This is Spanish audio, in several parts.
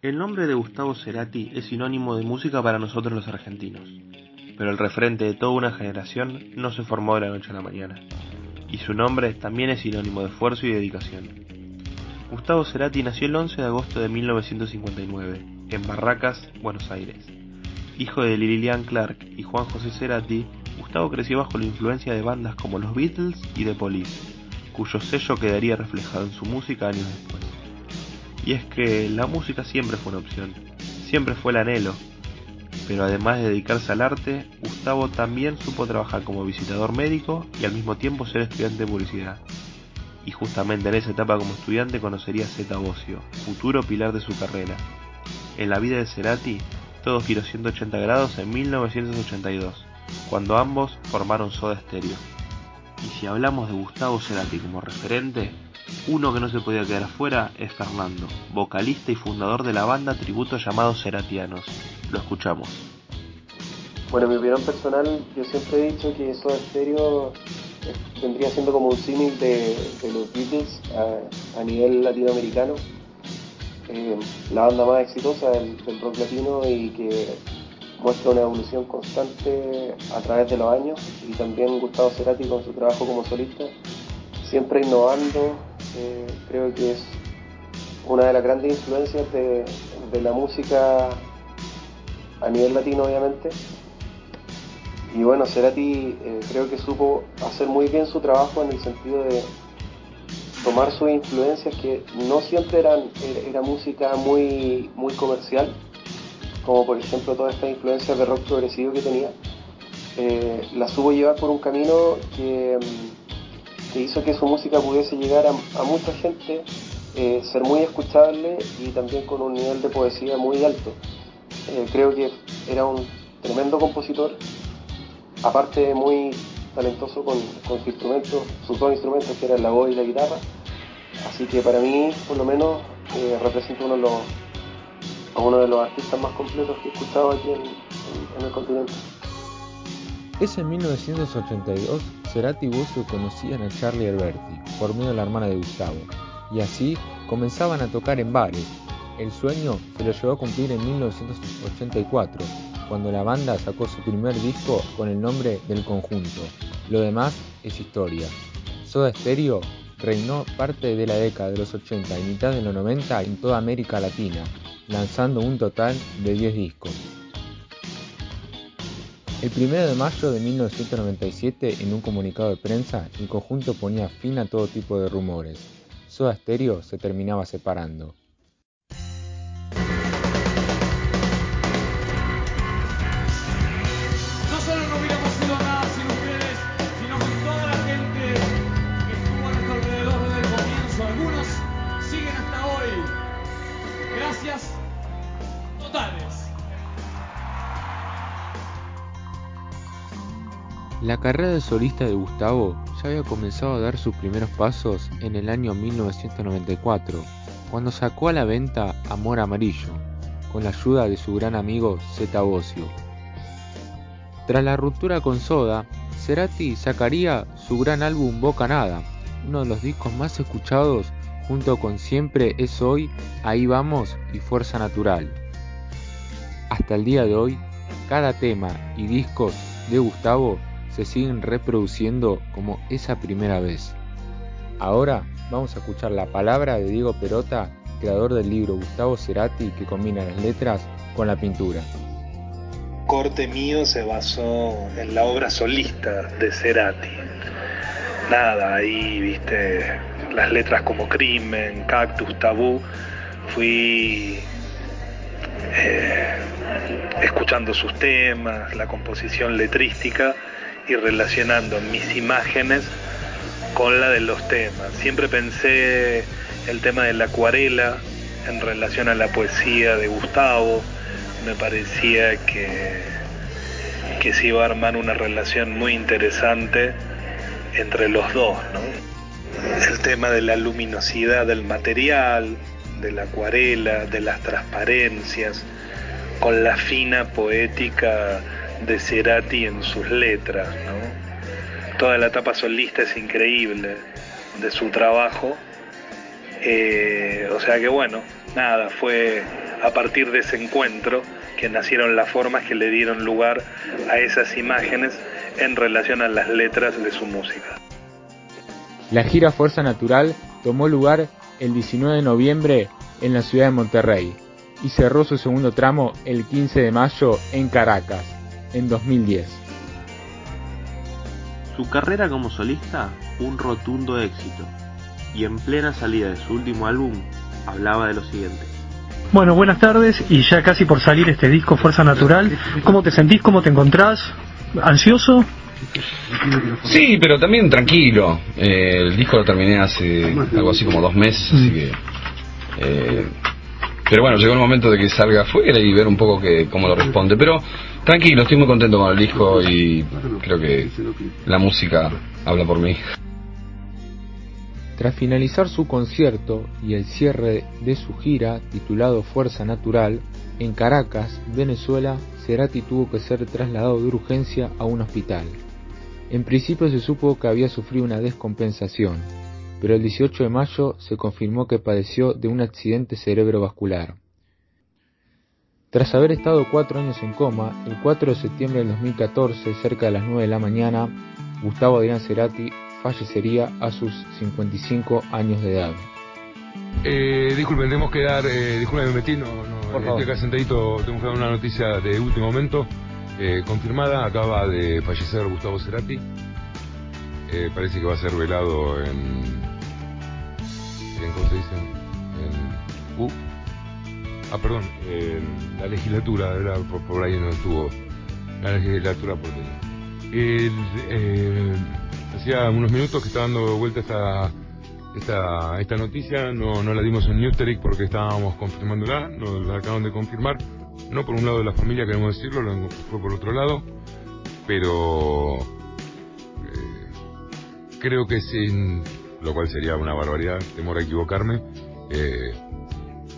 El nombre de Gustavo Cerati es sinónimo de música para nosotros los argentinos, pero el referente de toda una generación no se formó de la noche a la mañana, y su nombre también es sinónimo de esfuerzo y dedicación. Gustavo Cerati nació el 11 de agosto de 1959, en Barracas, Buenos Aires. Hijo de Lilian Clark y Juan José Cerati, Gustavo creció bajo la influencia de bandas como los Beatles y The Police, cuyo sello quedaría reflejado en su música años después. Y es que la música siempre fue una opción, siempre fue el anhelo. Pero además de dedicarse al arte, Gustavo también supo trabajar como visitador médico y al mismo tiempo ser estudiante de publicidad. Y justamente en esa etapa como estudiante conocería a Zeta Bocio, futuro pilar de su carrera. En la vida de Cerati, todo giró 180 grados en 1982, cuando ambos formaron Soda Stereo. Y si hablamos de Gustavo Cerati como referente, uno que no se podía quedar afuera es Fernando, vocalista y fundador de la banda tributo llamado Ceratianos. Lo escuchamos. Bueno, en mi opinión personal, yo siempre he dicho que Soda Stereo vendría siendo como un símil de, los Beatles a, nivel latinoamericano. Eh, la banda más exitosa del, rock latino y que muestra una evolución constante a través de los años y también Gustavo Cerati con su trabajo como solista, siempre innovando, eh, creo que es una de las grandes influencias de, la música a nivel latino obviamente. Y bueno, Cerati eh, creo que supo hacer muy bien su trabajo en el sentido de tomar sus influencias que no siempre eran era, música muy, muy comercial, como por ejemplo todas estas influencias de rock progresivo que tenía, eh, la supo llevar por un camino que, mm, que, hizo que su música pudiese llegar a, mucha gente, eh, ser muy escuchable y también con un nivel de poesía muy alto. Eh, creo que era un tremendo compositor, aparte muy talentoso con, sus instrumentos, sus dos instrumentos que eran la voz y la guitarra. Así que para mí, por lo menos, representa uno de los a uno de los artistas más completos que he escuchado aquí en, el continente. Es en 1982 Cerati y conocían a Charlie Alberti por medio de la hermana de Gustavo, y así comenzaban a tocar en bares. El sueño se lo llevó a cumplir en 1984, cuando la banda sacó su primer disco con el nombre del conjunto. Lo demás es historia. Soda Stereo reinó parte de la década de los 80 y mitad de los 90 en toda América Latina, lanzando un total de 10 discos. El 1 de mayo de 1997, en un comunicado de prensa, el conjunto ponía fin a todo tipo de rumores. Soda Stereo se terminaba separando. La carrera de solista de Gustavo ya había comenzado a dar sus primeros pasos en el año 1994, cuando sacó a la venta Amor Amarillo, con la ayuda de su gran amigo Zeta Bocio. Tras la ruptura con Soda, Cerati sacaría su gran álbum Boca Nada, uno de los discos más escuchados junto con Siempre es hoy, Ahí vamos y Fuerza Natural. Hasta el día de hoy, cada tema y discos de Gustavo se siguen reproduciendo como esa primera vez. Ahora vamos a escuchar la palabra de Diego Perota, creador del libro Gustavo Cerati, que combina las letras con la pintura. Corte mío se basó en la obra solista de Cerati. Nada, ahí viste las letras como Crimen, Cactus, Tabú. Fui eh, escuchando sus temas, la composición letrística y relacionando mis imágenes con la de los temas. Siempre pensé el tema de la acuarela en relación a la poesía de Gustavo. Me parecía que, que se iba a armar una relación muy interesante entre los dos. El tema de la luminosidad del material, de la acuarela, de las transparencias, con la fina poética de Cerati en sus letras. Toda la etapa solista es increíble de su trabajo. Eh, o sea que bueno, nada, fue a partir de ese encuentro que nacieron las formas que le dieron lugar a esas imágenes en relación a las letras de su música. La gira Fuerza Natural tomó lugar el 19 de noviembre en la ciudad de Monterrey y cerró su segundo tramo el 15 de mayo en Caracas, en 2010. Su carrera como solista, un rotundo éxito, y en plena salida de su último álbum, hablaba de lo siguiente. Bueno, buenas tardes y ya casi por salir este disco Fuerza Natural. ¿Cómo te sentís? ¿Cómo te encontrás? ¿Ansioso? Sí, pero también tranquilo. Eh, el disco lo terminé hace algo así como dos meses, así que... Eh, pero bueno, llegó el momento de que salga afuera y ver un poco que, cómo lo responde. Pero tranquilo, estoy muy contento con el disco y creo que la música habla por mí. Tras finalizar su concierto y el cierre de su gira titulado Fuerza Natural, en Caracas, Venezuela, Cerati tuvo que ser trasladado de urgencia a un hospital. En principio se supo que había sufrido una descompensación, pero el 18 de mayo se confirmó que padeció de un accidente cerebrovascular. Tras haber estado cuatro años en coma, el 4 de septiembre del 2014, cerca de las 9 de la mañana, Gustavo Adrián Cerati fallecería a sus 55 años de edad. Eh, disculpen, tenemos que dar, eh, disculpen, me metí, no, no, estoy acá sentadito, tenemos que dar una noticia de último momento, eh, confirmada, acaba de fallecer Gustavo Cerati, eh, parece que va a ser velado en, en ¿cómo se dice? En, uh, ah, perdón, en la legislatura, era por, por ahí no estuvo, la legislatura porteña. Eh, hacía unos minutos que estaba dando vuelta esta, esta, noticia, no, la dimos en Newsteric porque estábamos confirmándola, nos la acaban de confirmar, no por un lado de la familia queremos decirlo, lo fue por otro lado, pero creo que sin, lo cual sería una barbaridad, temor a equivocarme, eh,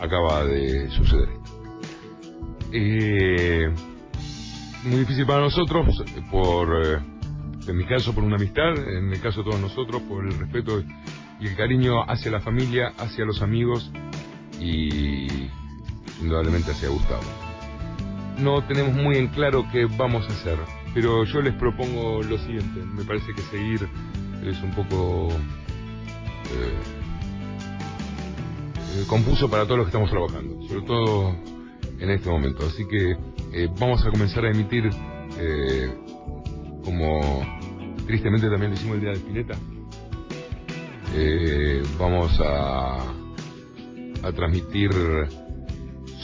acaba de suceder. Eh, muy difícil para nosotros por eh, en mi caso por una amistad, en el caso de todos nosotros por el respeto y el cariño hacia la familia, hacia los amigos y indudablemente hacia Gustavo. No tenemos muy en claro qué vamos a hacer, pero yo les propongo lo siguiente, me parece que seguir es un poco eh, eh, confuso para todos los que estamos trabajando, sobre todo en este momento. Así que eh, vamos a comenzar a emitir eh, como tristemente también lo hicimos el día de Spinetta. Vamos a, a transmitir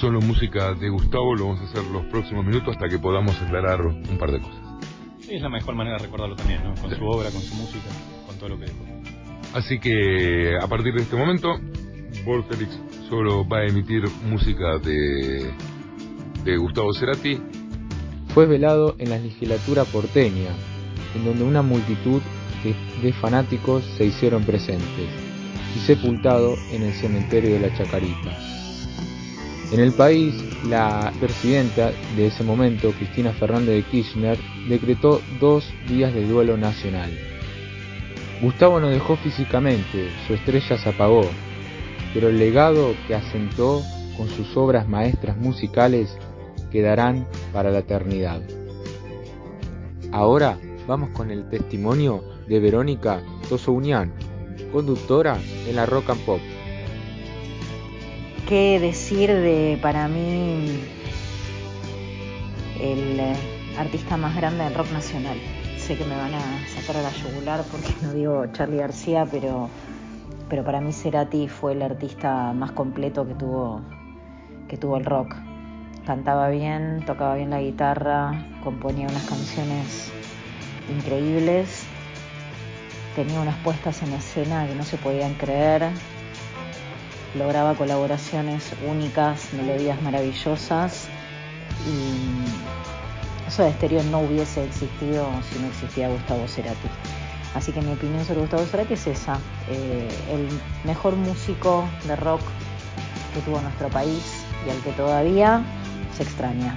solo música de Gustavo, lo vamos a hacer los próximos minutos hasta que podamos aclarar un par de cosas. Sí, es la mejor manera de recordarlo también, ¿no? Con su obra, con su música, con todo lo que dejó. Así que a partir de este momento, Vorterix solo va a emitir música de, de Gustavo Cerati. Fue velado en la legislatura porteña, en donde una multitud de, de fanáticos se hicieron presentes, y sepultado en el cementerio de la Chacarita. En el país, la presidenta de ese momento, Cristina Fernández de Kirchner, decretó dos días de duelo nacional. Gustavo no dejó físicamente, su estrella se apagó, pero el legado que asentó con sus obras maestras musicales quedarán para la eternidad. Ahora vamos con el testimonio de Verónica Tosounian, conductora en la Rock and Pop. ¿Qué decir de, para mí, el eh, artista más grande del rock nacional? Sé que me van a sacar a la yugular porque no digo Charlie García, pero, pero para mí Cerati fue el artista más completo que tuvo, que tuvo el rock. Cantaba bien, tocaba bien la guitarra, componía unas canciones increíbles, tenía unas puestas en escena que no se podían creer, lograba colaboraciones únicas, melodías maravillosas y eso de estéreo no hubiese existido si no existía Gustavo Cerati. Así que mi opinión sobre Gustavo Cerati es esa, eh, el mejor músico de rock que tuvo nuestro país y al que todavía se extraña.